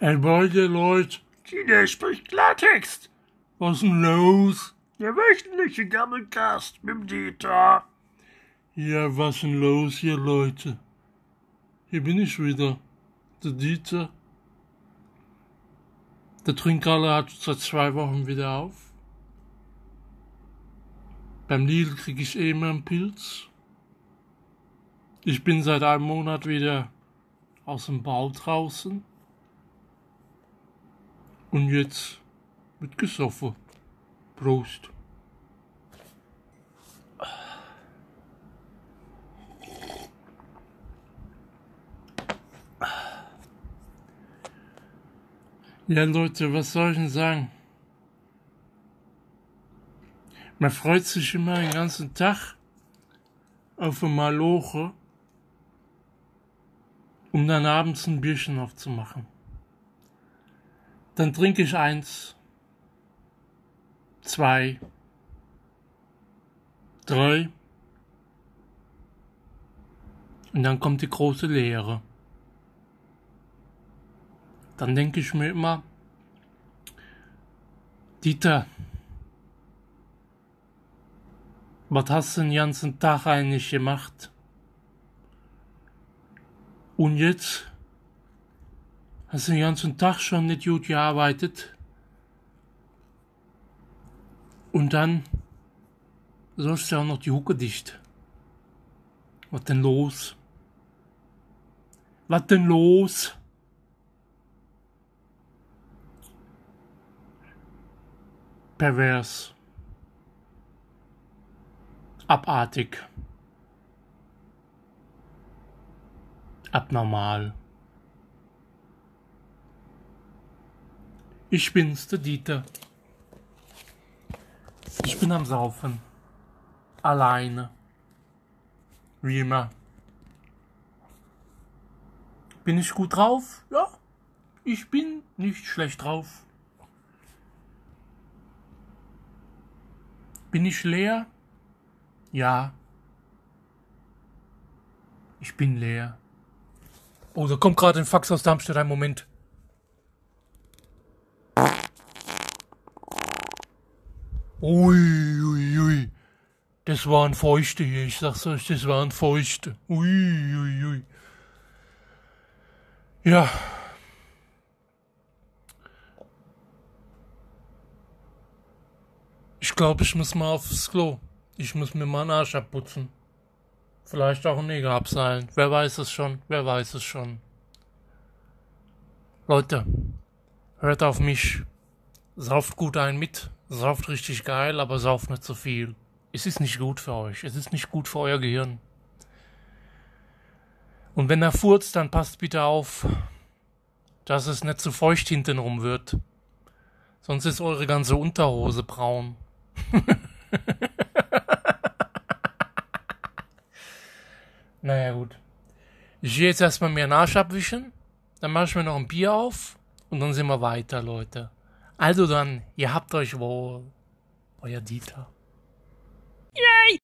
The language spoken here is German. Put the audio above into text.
Beide Leute. Tina spricht Klartext. Was denn los? Der wöchentliche Gammelcast mit dem Dieter. Ja, was denn los hier, Leute? Hier bin ich wieder. Der Dieter. Der Trinkgalle hat seit zwei Wochen wieder auf. Beim Lidl krieg ich eh immer einen Pilz. Ich bin seit einem Monat wieder aus dem Bau draußen. Und jetzt wird gesoffen. Prost. Ja, Leute, was soll ich denn sagen? Man freut sich immer den ganzen Tag auf ein Maloche, um dann abends ein Bierchen aufzumachen. Dann trinke ich eins, zwei, drei und dann kommt die große Leere. Dann denke ich mir immer, Dieter, was hast du den ganzen Tag eigentlich gemacht? Und jetzt hast den ganzen Tag schon nicht gut gearbeitet? Und dann sollst du auch noch die Hucke dicht. Was denn los? Was denn los? Pervers. Abartig. Abnormal. Ich bin's, der Dieter. Ich bin am Saufen. Alleine. Wie immer. Bin ich gut drauf? Ja. Ich bin nicht schlecht drauf. Bin ich leer? Ja. Ich bin leer. Oh, da kommt gerade ein Fax aus Darmstadt. Ein Moment. Ui, ui, ui. Das waren Feuchte hier. Ich sag's euch, das waren Feuchte. Ui, ui, ui. Ja. Ich glaube, ich muss mal aufs Klo. Ich muss mir mal einen Arsch abputzen. Vielleicht auch ein Neger abseilen. Wer weiß es schon? Wer weiß es schon? Leute, hört auf mich. Sauft gut ein mit. Sauft richtig geil, aber sauft nicht zu viel. Es ist nicht gut für euch. Es ist nicht gut für euer Gehirn. Und wenn er furzt, dann passt bitte auf, dass es nicht zu feucht hintenrum wird. Sonst ist eure ganze Unterhose braun. naja, gut. Ich gehe jetzt erstmal mir Arsch abwischen, dann mache ich mir noch ein Bier auf und dann sind wir weiter, Leute. Also dann, ihr habt euch wohl. Euer Dieter. Yay!